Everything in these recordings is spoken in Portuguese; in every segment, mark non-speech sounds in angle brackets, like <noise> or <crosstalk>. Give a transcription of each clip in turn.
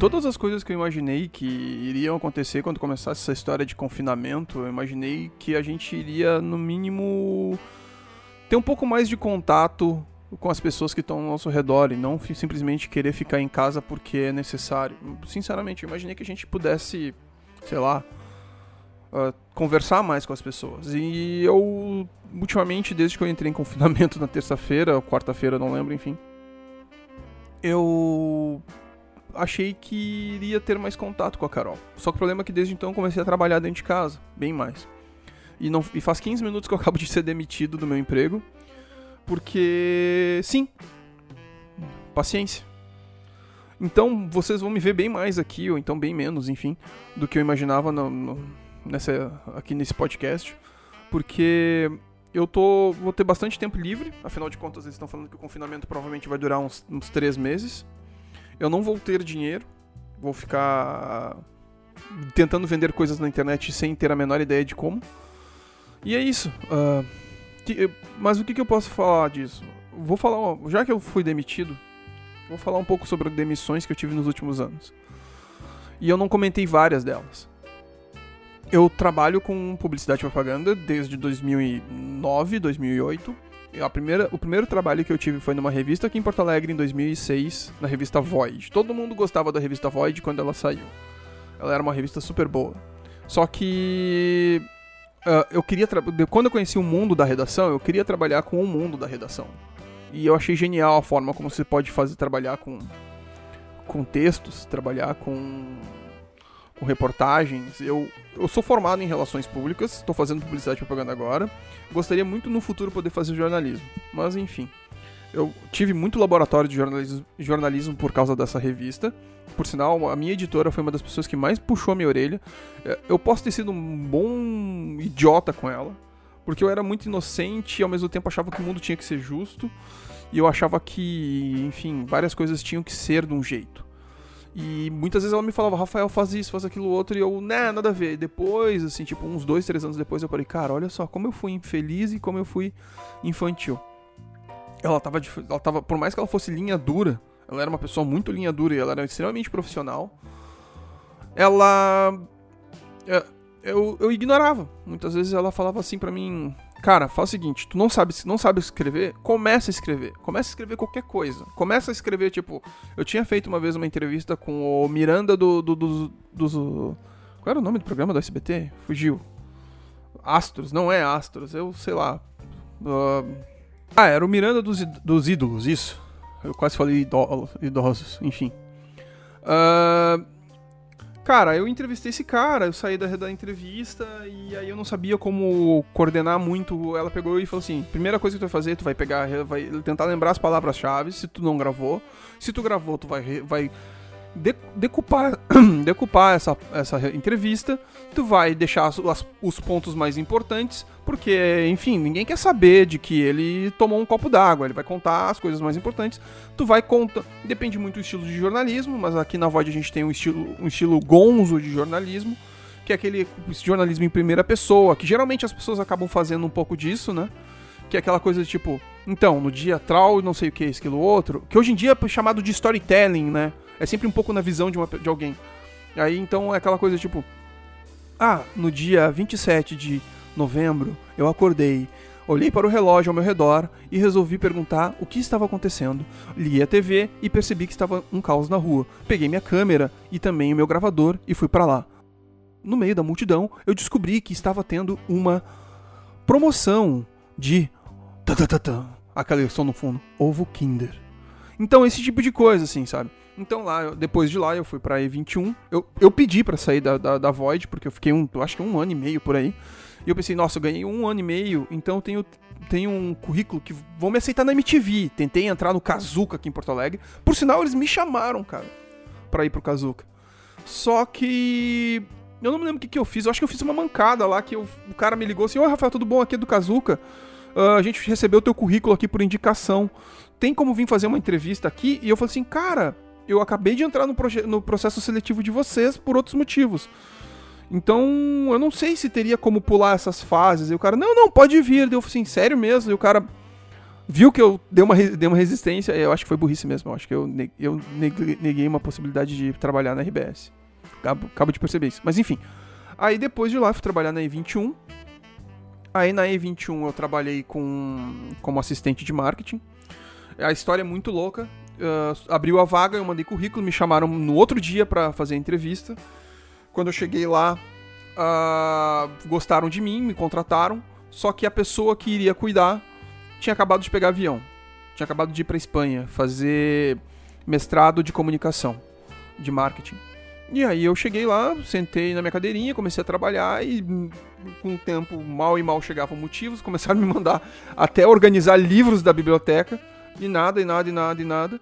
todas as coisas que eu imaginei que iriam acontecer quando começasse essa história de confinamento, eu imaginei que a gente iria, no mínimo, ter um pouco mais de contato com as pessoas que estão ao nosso redor e não simplesmente querer ficar em casa porque é necessário. Sinceramente, eu imaginei que a gente pudesse, sei lá, uh, conversar mais com as pessoas. E eu, ultimamente, desde que eu entrei em confinamento <laughs> na terça-feira, quarta-feira, não lembro, enfim, eu achei que iria ter mais contato com a Carol. Só que o problema é que desde então eu comecei a trabalhar dentro de casa, bem mais. E, não, e faz 15 minutos que eu <laughs> acabo de ser demitido do meu emprego, porque sim, paciência. Então vocês vão me ver bem mais aqui, ou então bem menos, enfim, do que eu imaginava no, no, nessa, aqui nesse podcast, porque eu tô, vou ter bastante tempo livre, afinal de contas eles estão falando que o confinamento provavelmente vai durar uns, uns três meses. Eu não vou ter dinheiro, vou ficar tentando vender coisas na internet sem ter a menor ideia de como. E é isso. Uh, que, mas o que, que eu posso falar disso? Vou falar, já que eu fui demitido, vou falar um pouco sobre demissões que eu tive nos últimos anos. E eu não comentei várias delas. Eu trabalho com publicidade e propaganda desde 2009, 2008. A primeira, o primeiro trabalho que eu tive foi numa revista aqui em Porto Alegre em 2006, na revista Void. Todo mundo gostava da revista Void quando ela saiu. Ela era uma revista super boa. Só que uh, eu queria quando eu conheci o mundo da redação, eu queria trabalhar com o mundo da redação. E eu achei genial a forma como você pode fazer trabalhar com com textos, trabalhar com com reportagens. Eu, eu sou formado em relações públicas, estou fazendo publicidade e propaganda agora. Gostaria muito no futuro poder fazer jornalismo, mas enfim. Eu tive muito laboratório de jornalismo, jornalismo por causa dessa revista. Por sinal, a minha editora foi uma das pessoas que mais puxou a minha orelha. É, eu posso ter sido um bom idiota com ela, porque eu era muito inocente e ao mesmo tempo achava que o mundo tinha que ser justo. E eu achava que, enfim, várias coisas tinham que ser de um jeito. E muitas vezes ela me falava, Rafael, faz isso, faz aquilo outro, e eu, né, nada a ver. Depois, assim, tipo, uns dois, três anos depois, eu falei, cara, olha só como eu fui infeliz e como eu fui infantil. Ela tava, ela tava, por mais que ela fosse linha dura, ela era uma pessoa muito linha dura e ela era extremamente profissional. Ela. É, eu, eu ignorava. Muitas vezes ela falava assim para mim, Cara, faz o seguinte, tu não sabe, não sabe escrever, começa a escrever. Começa a escrever qualquer coisa. Começa a escrever, tipo, eu tinha feito uma vez uma entrevista com o Miranda do, do, do, do qual era o nome do programa do SBT? Fugiu. Astros, não é Astros, eu sei lá. Uh, ah, era o Miranda dos, dos ídolos, isso. Eu quase falei idosos, enfim. Uh, Cara, eu entrevistei esse cara, eu saí da, da entrevista e aí eu não sabia como coordenar muito. Ela pegou e falou assim: primeira coisa que tu vai fazer, tu vai pegar, vai tentar lembrar as palavras-chave, se tu não gravou. Se tu gravou, tu vai, vai decupar, <clears throat> decupar essa, essa entrevista, tu vai deixar as, os pontos mais importantes, porque, enfim, ninguém quer saber de que ele tomou um copo d'água, ele vai contar as coisas mais importantes, tu vai contar, depende muito do estilo de jornalismo, mas aqui na Void a gente tem um estilo, um estilo gonzo de jornalismo, que é aquele jornalismo em primeira pessoa, que geralmente as pessoas acabam fazendo um pouco disso, né? Que é aquela coisa de tipo, então, no dia tal, não sei o que, aquilo outro, que hoje em dia é chamado de storytelling, né? É sempre um pouco na visão de, uma, de alguém. Aí então é aquela coisa tipo: Ah, no dia 27 de novembro eu acordei, olhei para o relógio ao meu redor e resolvi perguntar o que estava acontecendo. Li a TV e percebi que estava um caos na rua. Peguei minha câmera e também o meu gravador e fui para lá. No meio da multidão, eu descobri que estava tendo uma promoção de. Aquela som no fundo. Ovo Kinder. Então, esse tipo de coisa, assim, sabe? Então lá, depois de lá, eu fui pra E21. Eu, eu pedi para sair da, da, da, Void, porque eu fiquei um, eu acho que um ano e meio por aí. E eu pensei, nossa, eu ganhei um ano e meio, então eu tenho, tenho um currículo que vão me aceitar na MTV. Tentei entrar no Kazuca aqui em Porto Alegre. Por sinal, eles me chamaram, cara, pra ir pro Kazuca. Só que. Eu não me lembro o que, que eu fiz. Eu acho que eu fiz uma mancada lá, que eu, o cara me ligou assim: Oi, Rafael, tudo bom? Aqui é do Kazuca. Uh, a gente recebeu o teu currículo aqui por indicação. Tem como vir fazer uma entrevista aqui? E eu falei assim, cara, eu acabei de entrar no, no processo seletivo de vocês por outros motivos. Então, eu não sei se teria como pular essas fases. E o cara, não, não, pode vir. Eu falei assim, sério mesmo? E o cara, viu que eu dei uma, dei uma resistência, eu acho que foi burrice mesmo, eu acho que eu, eu neguei uma possibilidade de trabalhar na RBS. Acabo, acabo de perceber isso. Mas enfim. Aí depois de lá fui trabalhar na E21. Aí na E21 eu trabalhei com, como assistente de marketing. A história é muito louca. Uh, abriu a vaga, eu mandei currículo, me chamaram no outro dia para fazer a entrevista. Quando eu cheguei lá, uh, gostaram de mim, me contrataram. Só que a pessoa que iria cuidar tinha acabado de pegar avião. Tinha acabado de ir para Espanha fazer mestrado de comunicação, de marketing. E aí eu cheguei lá, sentei na minha cadeirinha, comecei a trabalhar e com o tempo mal e mal chegavam motivos, <laughs> começaram a me mandar até organizar livros da biblioteca, e nada, e nada, e nada, e nada.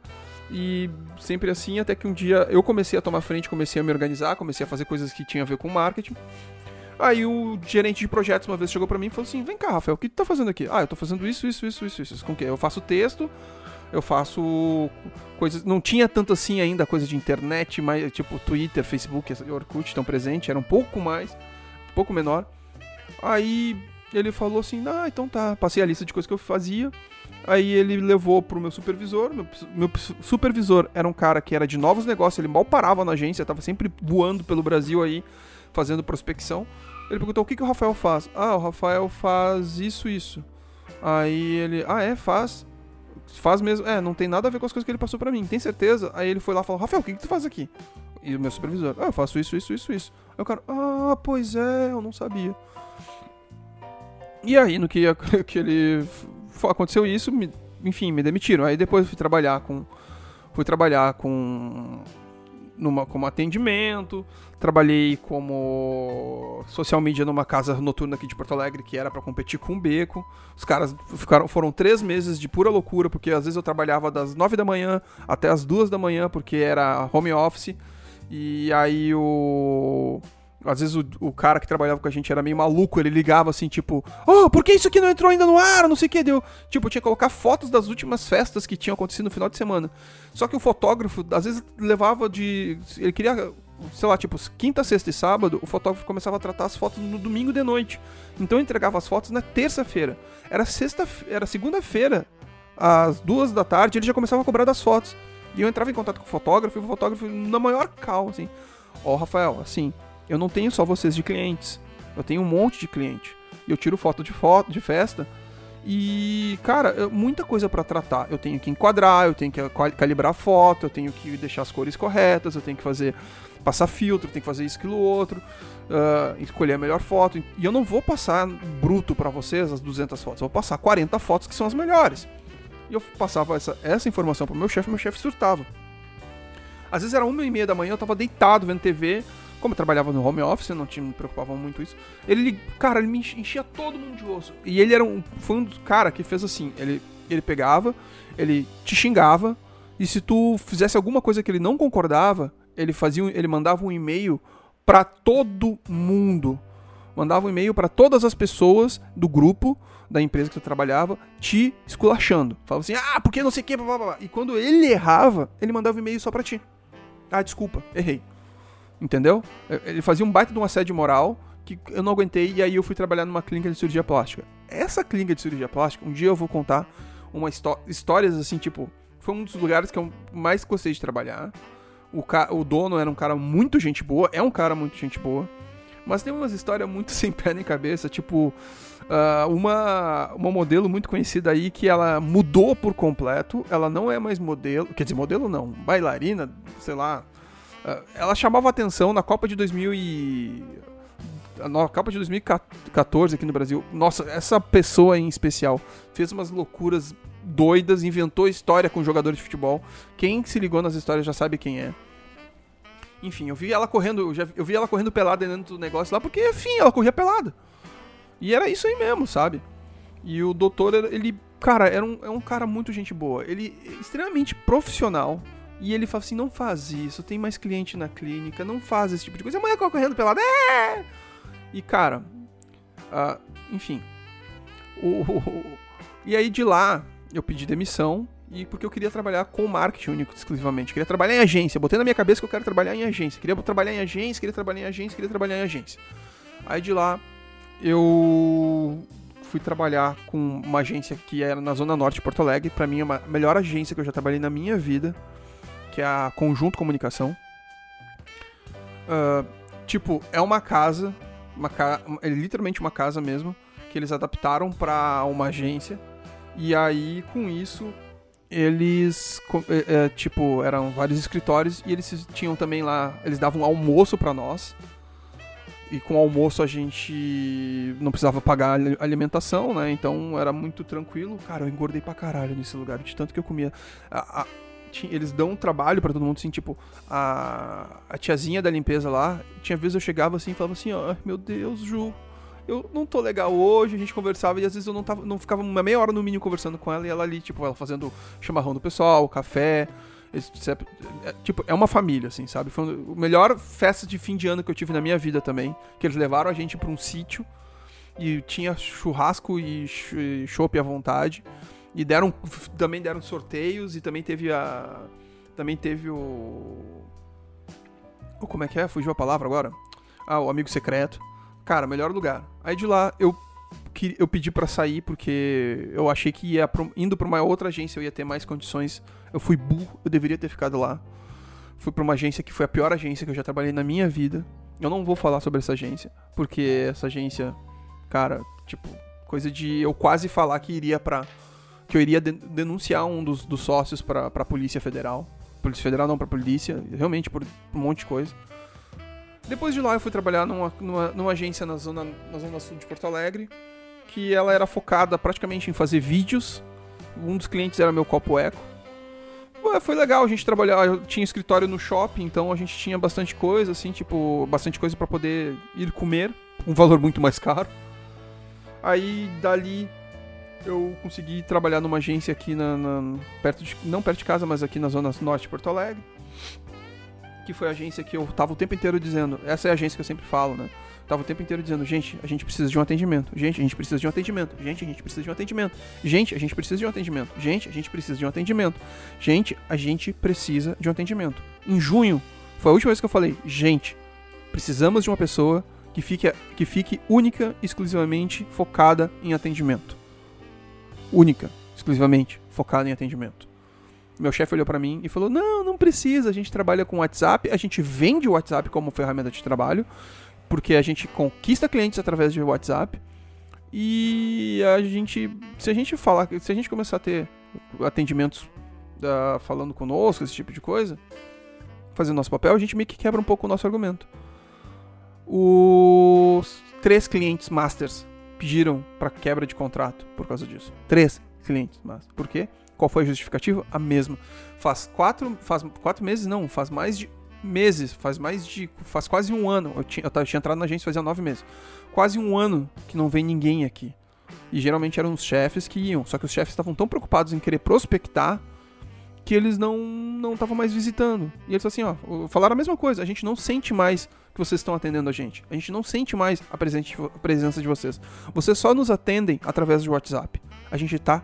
E sempre assim, até que um dia eu comecei a tomar frente, comecei a me organizar, comecei a fazer coisas que tinham a ver com marketing. Aí o gerente de projetos uma vez chegou para mim e falou assim: Vem cá, Rafael, o que tu tá fazendo aqui? Ah, eu tô fazendo isso, isso, isso, isso, isso. Com que? Eu faço texto, eu faço coisas. Não tinha tanto assim ainda coisa de internet, mas tipo Twitter, Facebook, Orkut estão presentes, era um pouco mais, um pouco menor. Aí ele falou assim: Ah, então tá. Passei a lista de coisas que eu fazia. Aí ele levou pro meu supervisor. Meu, meu, supervisor era um cara que era de novos negócios, ele mal parava na agência, tava sempre voando pelo Brasil aí, fazendo prospecção. Ele perguntou: o que, que o Rafael faz? Ah, o Rafael faz isso, isso. Aí ele: Ah, é, faz faz mesmo. É, não tem nada a ver com as coisas que ele passou para mim. Tem certeza? Aí ele foi lá e falou: Rafael, o que, que tu faz aqui? E o meu supervisor: Ah, eu faço isso, isso, isso, isso. Aí o cara: Ah, pois é, eu não sabia. E aí, no que, <laughs> que ele. Aconteceu isso, me, enfim, me demitiram. Aí depois fui trabalhar com. Fui trabalhar com. Numa, como atendimento Trabalhei como social media numa casa noturna aqui de Porto Alegre que era para competir com o Beco. Os caras ficaram, foram três meses de pura loucura, porque às vezes eu trabalhava das nove da manhã até as duas da manhã, porque era home office. E aí o. Às vezes o, o, cara que trabalhava com a gente era meio maluco, ele ligava assim, tipo, oh, por que isso aqui não entrou ainda no ar? Não sei o que, deu. Tipo, tinha que colocar fotos das últimas festas que tinham acontecido no final de semana. Só que o fotógrafo, às vezes, levava de. Ele queria sei lá, tipo, quinta, sexta e sábado, o fotógrafo começava a tratar as fotos no domingo de noite. Então entregava as fotos na terça-feira. Era sexta, era segunda-feira, às duas da tarde, ele já começava a cobrar das fotos. E eu entrava em contato com o fotógrafo e o fotógrafo na maior calma, assim. Ó, oh, Rafael, assim, eu não tenho só vocês de clientes. Eu tenho um monte de cliente. Eu tiro foto de foto, de festa. E, cara, muita coisa para tratar. Eu tenho que enquadrar, eu tenho que calibrar a foto, eu tenho que deixar as cores corretas, eu tenho que fazer passar filtro, tem que fazer isso, aquilo, outro, uh, escolher a melhor foto. E eu não vou passar bruto para vocês as 200 fotos, eu vou passar 40 fotos que são as melhores. E eu passava essa, essa informação pro meu chefe, meu chefe surtava. Às vezes era uma e meia da manhã, eu tava deitado vendo TV, como eu trabalhava no home office, eu não tinha, me preocupava muito isso. Ele, cara, ele me enchia todo mundo de osso. E ele era um, foi um cara que fez assim, ele, ele pegava, ele te xingava, e se tu fizesse alguma coisa que ele não concordava, ele fazia, ele mandava um e-mail para todo mundo. Mandava um e-mail para todas as pessoas do grupo da empresa que eu trabalhava, te esculachando. Falava assim: "Ah, porque não sei o que, blá, blá, blá. E quando ele errava, ele mandava um e-mail só para ti. Ah, desculpa, errei. Entendeu? Ele fazia um baita de um assédio moral que eu não aguentei e aí eu fui trabalhar numa clínica de cirurgia plástica. Essa clínica de cirurgia plástica, um dia eu vou contar uma histórias assim, tipo, foi um dos lugares que eu mais gostei de trabalhar. O, o dono era um cara muito gente boa, é um cara muito gente boa. Mas tem umas histórias muito <laughs> sem pé nem cabeça, tipo, uh, uma, uma modelo muito conhecida aí que ela mudou por completo, ela não é mais modelo, quer dizer, modelo não, bailarina, sei lá. Uh, ela chamava atenção na Copa de 2000 e... Na Copa de 2014 aqui no Brasil. Nossa, essa pessoa em especial fez umas loucuras doidas, inventou história com jogadores de futebol. Quem se ligou nas histórias já sabe quem é. Enfim, eu vi ela correndo, eu, já, eu vi ela correndo pelada dentro do negócio lá, porque, enfim, ela corria pelada. E era isso aí mesmo, sabe? E o doutor, ele, cara, era um, é um cara muito gente boa. Ele extremamente profissional. E ele fala assim: não faz isso, tem mais cliente na clínica, não faz esse tipo de coisa. A mulher correndo pelada, é! E cara, uh, enfim. O, e aí de lá, eu pedi demissão e porque eu queria trabalhar com marketing único exclusivamente. Queria trabalhar em agência. Botei na minha cabeça que eu quero trabalhar em agência. Queria trabalhar em agência, queria trabalhar em agência, queria trabalhar em agência. Aí de lá eu fui trabalhar com uma agência que era na Zona Norte de Porto Alegre. Pra mim, é a melhor agência que eu já trabalhei na minha vida, que é a Conjunto Comunicação. Uh, tipo, é uma casa, uma ca... é literalmente uma casa mesmo, que eles adaptaram para uma agência. E aí, com isso, eles, é, é, tipo, eram vários escritórios e eles tinham também lá, eles davam almoço para nós. E com o almoço a gente não precisava pagar alimentação, né? Então era muito tranquilo. Cara, eu engordei pra caralho nesse lugar, de tanto que eu comia. A, a, eles dão um trabalho para todo mundo, assim, tipo, a, a tiazinha da limpeza lá, tinha vezes eu chegava assim e falava assim, ó, oh, meu Deus, Ju, eu não tô legal hoje, a gente conversava e às vezes eu não, tava, não ficava uma meia hora no mínimo conversando com ela e ela ali, tipo, ela fazendo chamarrão do pessoal, café. É, tipo, é uma família, assim, sabe? Foi o melhor festa de fim de ano que eu tive na minha vida também. Que eles levaram a gente pra um sítio e tinha churrasco e chopp à vontade. E deram também deram sorteios e também teve a também teve o como é que é? Fugiu a palavra agora? Ah, o amigo secreto. Cara, melhor lugar. Aí de lá eu eu pedi para sair porque eu achei que ia indo para uma outra agência eu ia ter mais condições. Eu fui burro, eu deveria ter ficado lá. Fui para uma agência que foi a pior agência que eu já trabalhei na minha vida. Eu não vou falar sobre essa agência, porque essa agência, cara, tipo, coisa de eu quase falar que iria para que eu iria denunciar um dos, dos sócios para a Polícia Federal. Polícia Federal não, para polícia, realmente por um monte de coisa. Depois de lá eu fui trabalhar numa, numa, numa, agência na zona, na zona sul de Porto Alegre, que ela era focada praticamente em fazer vídeos. Um dos clientes era meu Copo Eco. Ué, foi legal, a gente trabalhava, tinha escritório no shopping, então a gente tinha bastante coisa, assim, tipo, bastante coisa para poder ir comer, um valor muito mais caro. Aí dali eu consegui trabalhar numa agência aqui na, na perto de, não perto de casa, mas aqui na zona norte de Porto Alegre que foi a agência que eu tava o tempo inteiro dizendo. Essa é a agência que eu sempre falo, né? Tava o tempo inteiro dizendo, gente, a gente precisa de um atendimento. Gente, a gente precisa de um atendimento. Gente, a gente precisa de um atendimento. Gente, a gente precisa de um atendimento. Gente, a gente precisa de um atendimento. Gente, a gente precisa de um atendimento. Em junho, foi a última vez que eu falei, gente, precisamos de uma pessoa que fique, que fique única, exclusivamente focada em atendimento. Única, exclusivamente focada em atendimento meu chefe olhou para mim e falou: Não, não precisa. A gente trabalha com WhatsApp, a gente vende o WhatsApp como ferramenta de trabalho, porque a gente conquista clientes através de WhatsApp. E a gente, se a gente falar, se a gente começar a ter atendimentos uh, falando conosco, esse tipo de coisa, fazendo nosso papel, a gente meio que quebra um pouco o nosso argumento. Os três clientes masters pediram para quebra de contrato por causa disso. Três clientes masters. Por quê? Qual foi a justificativa? A mesma. Faz quatro, faz quatro meses, não, faz mais de meses, faz mais de. faz quase um ano. Eu tinha, eu tinha entrado na agência fazia nove meses. Quase um ano que não vem ninguém aqui. E geralmente eram os chefes que iam. Só que os chefes estavam tão preocupados em querer prospectar que eles não não estavam mais visitando. E eles assim, ó, falaram a mesma coisa. A gente não sente mais que vocês estão atendendo a gente. A gente não sente mais a, presença de vocês. Vocês só nos atendem através do WhatsApp. A gente tá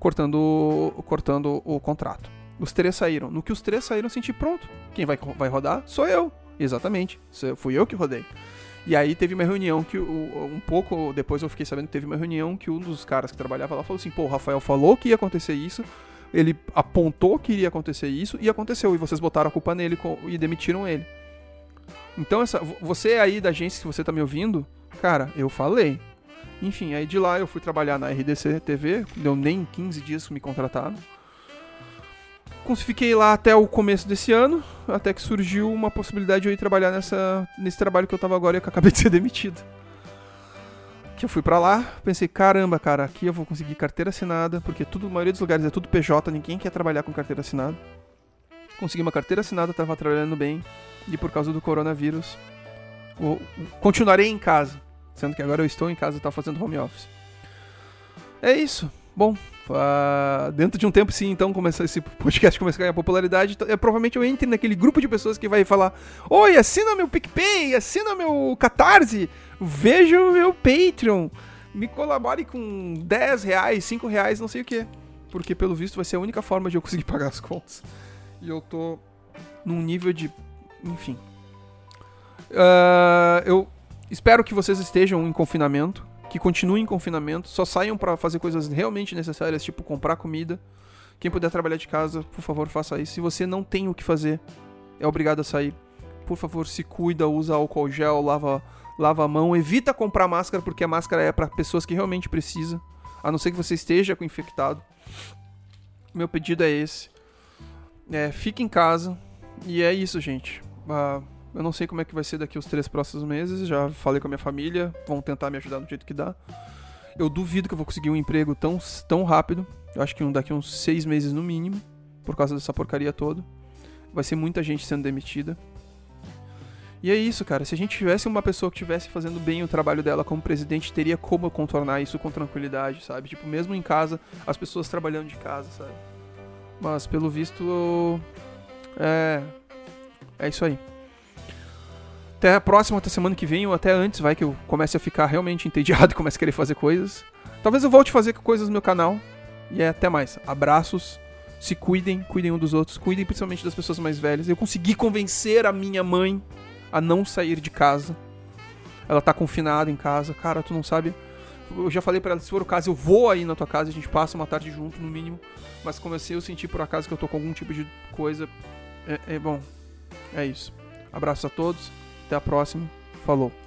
cortando, cortando o contrato. Os três saíram. No que os três saíram, eu senti pronto. Quem vai, vai rodar sou eu. Exatamente. Fui eu que rodei. E aí teve uma reunião que um pouco depois eu fiquei sabendo que teve uma reunião que um dos caras que trabalhava lá falou assim: "Pô, o Rafael falou que ia acontecer isso, ele apontou que iria acontecer isso e aconteceu e vocês botaram a culpa nele e demitiram ele". Então essa você aí da agência que você tá me ouvindo, cara, eu falei. Enfim, aí de lá eu fui trabalhar na RDC TV, deu nem 15 dias que me contrataram. Fiquei lá até o começo desse ano, até que surgiu uma possibilidade de eu ir trabalhar nessa, nesse trabalho que eu tava agora e que eu acabei de ser demitido. Que eu fui para lá, pensei, caramba, cara, aqui eu vou conseguir carteira assinada, porque tudo, a maioria dos lugares é tudo PJ, ninguém quer trabalhar com carteira assinada. Consegui uma carteira assinada, tava trabalhando bem, e por causa do coronavírus, continuarei em casa. Sendo que agora eu estou em casa e estou fazendo home office. É isso. Bom, uh, dentro de um tempo, sim, então, começar esse podcast começar a ganhar popularidade, é, provavelmente eu entre naquele grupo de pessoas que vai falar: Oi, assina meu PicPay, assina meu Catarse, veja o meu Patreon, me colabore com 10 reais, 5 reais, não sei o que. Porque, pelo visto, vai ser a única forma de eu conseguir <laughs> pagar as contas. E eu tô num nível de. Enfim. Uh, eu Espero que vocês estejam em confinamento, que continuem em confinamento, só saiam para fazer coisas realmente necessárias, tipo comprar comida. Quem puder trabalhar de casa, por favor, faça isso. Se você não tem o que fazer, é obrigado a sair. Por favor, se cuida, usa álcool gel, lava, lava a mão, evita comprar máscara porque a máscara é para pessoas que realmente precisam, a não ser que você esteja com infectado. Meu pedido é esse. É, fique em casa. E é isso, gente. Uh, eu não sei como é que vai ser daqui os três próximos meses. Já falei com a minha família. Vão tentar me ajudar do jeito que dá. Eu duvido que eu vou conseguir um emprego tão, tão rápido. Eu acho que daqui uns seis meses no mínimo. Por causa dessa porcaria toda. Vai ser muita gente sendo demitida. E é isso, cara. Se a gente tivesse uma pessoa que estivesse fazendo bem o trabalho dela como presidente, teria como contornar isso com tranquilidade, sabe? Tipo, mesmo em casa, as pessoas trabalhando de casa, sabe? Mas pelo visto. É. É isso aí. Até a próxima, até semana que vem, ou até antes, vai que eu comece a ficar realmente entediado e <laughs> comece a querer fazer coisas. Talvez eu volte a fazer coisas no meu canal. E é até mais. Abraços. Se cuidem, cuidem um dos outros, cuidem principalmente das pessoas mais velhas. Eu consegui convencer a minha mãe a não sair de casa. Ela tá confinada em casa. Cara, tu não sabe. Eu já falei para ela, se for o caso, eu vou aí na tua casa, a gente passa uma tarde junto, no mínimo. Mas comecei a sentir por acaso que eu tô com algum tipo de coisa. É, é bom. É isso. Abraços a todos. Até a próxima. Falou.